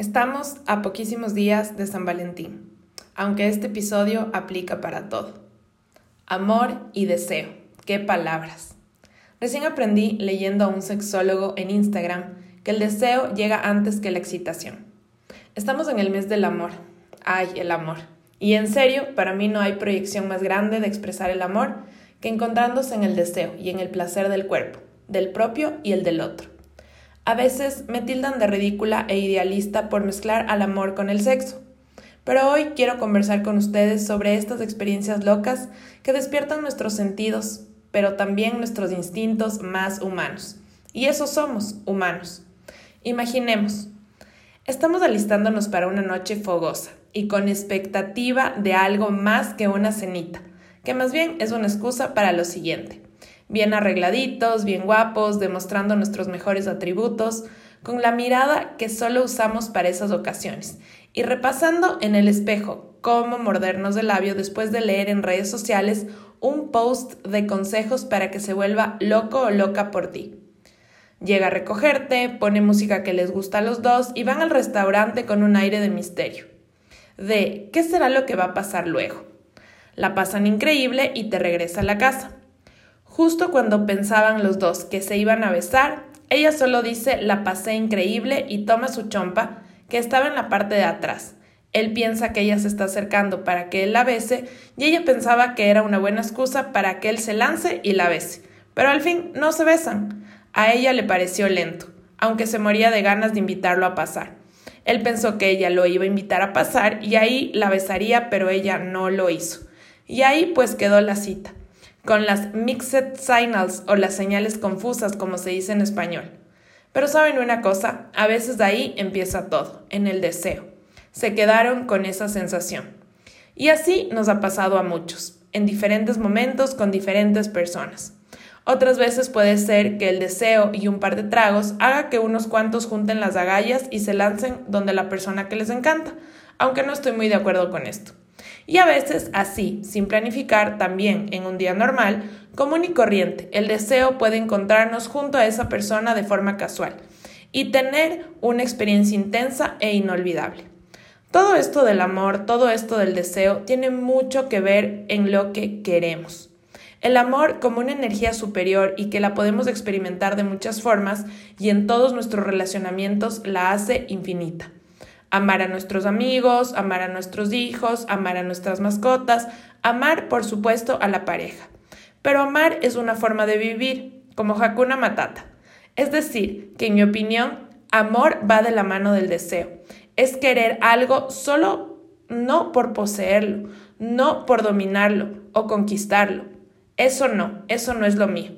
Estamos a poquísimos días de San Valentín, aunque este episodio aplica para todo. Amor y deseo, qué palabras. Recién aprendí leyendo a un sexólogo en Instagram que el deseo llega antes que la excitación. Estamos en el mes del amor. Ay, el amor. Y en serio, para mí no hay proyección más grande de expresar el amor que encontrándose en el deseo y en el placer del cuerpo, del propio y el del otro. A veces me tildan de ridícula e idealista por mezclar al amor con el sexo. Pero hoy quiero conversar con ustedes sobre estas experiencias locas que despiertan nuestros sentidos, pero también nuestros instintos más humanos. Y eso somos, humanos. Imaginemos, estamos alistándonos para una noche fogosa y con expectativa de algo más que una cenita, que más bien es una excusa para lo siguiente bien arregladitos, bien guapos, demostrando nuestros mejores atributos, con la mirada que solo usamos para esas ocasiones, y repasando en el espejo cómo mordernos el labio después de leer en redes sociales un post de consejos para que se vuelva loco o loca por ti. Llega a recogerte, pone música que les gusta a los dos y van al restaurante con un aire de misterio. De ¿qué será lo que va a pasar luego? La pasan increíble y te regresa a la casa. Justo cuando pensaban los dos que se iban a besar, ella solo dice la pasé increíble y toma su chompa, que estaba en la parte de atrás. Él piensa que ella se está acercando para que él la bese y ella pensaba que era una buena excusa para que él se lance y la bese. Pero al fin no se besan. A ella le pareció lento, aunque se moría de ganas de invitarlo a pasar. Él pensó que ella lo iba a invitar a pasar y ahí la besaría, pero ella no lo hizo. Y ahí pues quedó la cita con las mixed signals o las señales confusas como se dice en español. Pero saben una cosa, a veces de ahí empieza todo, en el deseo. Se quedaron con esa sensación. Y así nos ha pasado a muchos, en diferentes momentos con diferentes personas. Otras veces puede ser que el deseo y un par de tragos haga que unos cuantos junten las agallas y se lancen donde la persona que les encanta, aunque no estoy muy de acuerdo con esto. Y a veces así, sin planificar, también en un día normal, común y corriente, el deseo puede encontrarnos junto a esa persona de forma casual y tener una experiencia intensa e inolvidable. Todo esto del amor, todo esto del deseo, tiene mucho que ver en lo que queremos. El amor como una energía superior y que la podemos experimentar de muchas formas y en todos nuestros relacionamientos la hace infinita amar a nuestros amigos, amar a nuestros hijos, amar a nuestras mascotas, amar, por supuesto, a la pareja. Pero amar es una forma de vivir, como Hakuna Matata. Es decir, que en mi opinión, amor va de la mano del deseo. Es querer algo solo no por poseerlo, no por dominarlo o conquistarlo. Eso no, eso no es lo mío.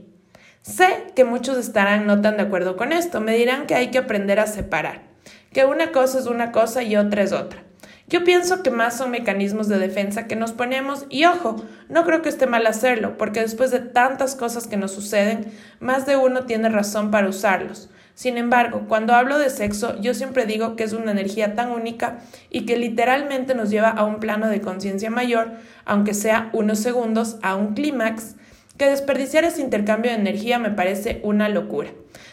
Sé que muchos estarán no tan de acuerdo con esto, me dirán que hay que aprender a separar que una cosa es una cosa y otra es otra. Yo pienso que más son mecanismos de defensa que nos ponemos y ojo, no creo que esté mal hacerlo, porque después de tantas cosas que nos suceden, más de uno tiene razón para usarlos. Sin embargo, cuando hablo de sexo, yo siempre digo que es una energía tan única y que literalmente nos lleva a un plano de conciencia mayor, aunque sea unos segundos, a un clímax, que desperdiciar ese intercambio de energía me parece una locura.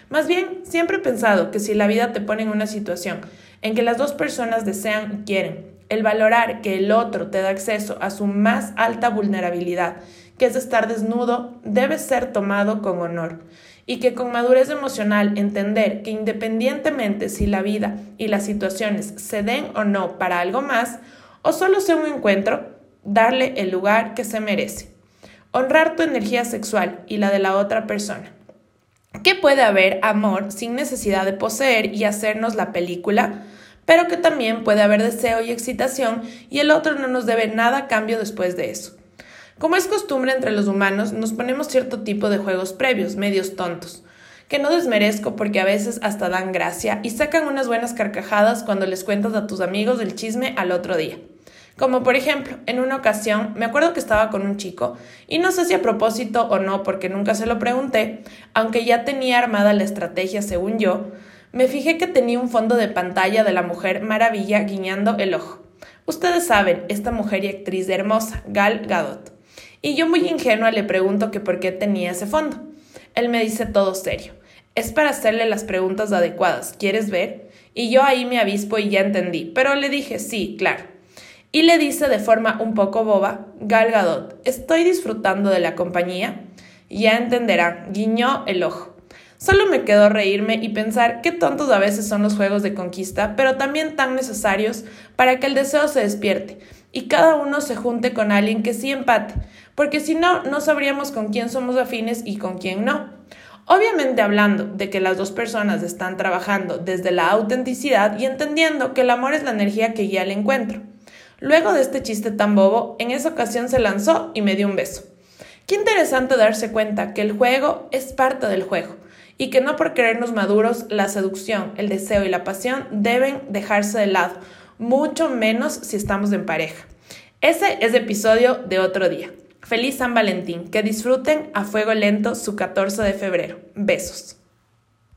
Más bien, siempre he pensado que si la vida te pone en una situación en que las dos personas desean y quieren, el valorar que el otro te da acceso a su más alta vulnerabilidad, que es estar desnudo, debe ser tomado con honor y que con madurez emocional entender que independientemente si la vida y las situaciones se den o no para algo más, o solo sea un encuentro, darle el lugar que se merece. Honrar tu energía sexual y la de la otra persona que puede haber amor sin necesidad de poseer y hacernos la película, pero que también puede haber deseo y excitación y el otro no nos debe nada a cambio después de eso. Como es costumbre entre los humanos, nos ponemos cierto tipo de juegos previos, medios tontos, que no desmerezco porque a veces hasta dan gracia y sacan unas buenas carcajadas cuando les cuentas a tus amigos el chisme al otro día. Como por ejemplo, en una ocasión me acuerdo que estaba con un chico y no sé si a propósito o no porque nunca se lo pregunté, aunque ya tenía armada la estrategia según yo, me fijé que tenía un fondo de pantalla de la mujer maravilla guiñando el ojo. Ustedes saben, esta mujer y actriz hermosa, Gal Gadot. Y yo muy ingenua le pregunto que por qué tenía ese fondo. Él me dice todo serio. Es para hacerle las preguntas adecuadas. ¿Quieres ver? Y yo ahí me avispo y ya entendí, pero le dije sí, claro. Y le dice de forma un poco boba, Gal Gadot, estoy disfrutando de la compañía. Ya entenderá, guiñó el ojo. Solo me quedó reírme y pensar qué tontos a veces son los juegos de conquista, pero también tan necesarios para que el deseo se despierte y cada uno se junte con alguien que sí empate, porque si no, no sabríamos con quién somos afines y con quién no. Obviamente hablando de que las dos personas están trabajando desde la autenticidad y entendiendo que el amor es la energía que guía el encuentro. Luego de este chiste tan bobo, en esa ocasión se lanzó y me dio un beso. Qué interesante darse cuenta que el juego es parte del juego y que no por querernos maduros la seducción, el deseo y la pasión deben dejarse de lado, mucho menos si estamos en pareja. Ese es episodio de otro día. Feliz San Valentín, que disfruten a fuego lento su 14 de febrero. Besos.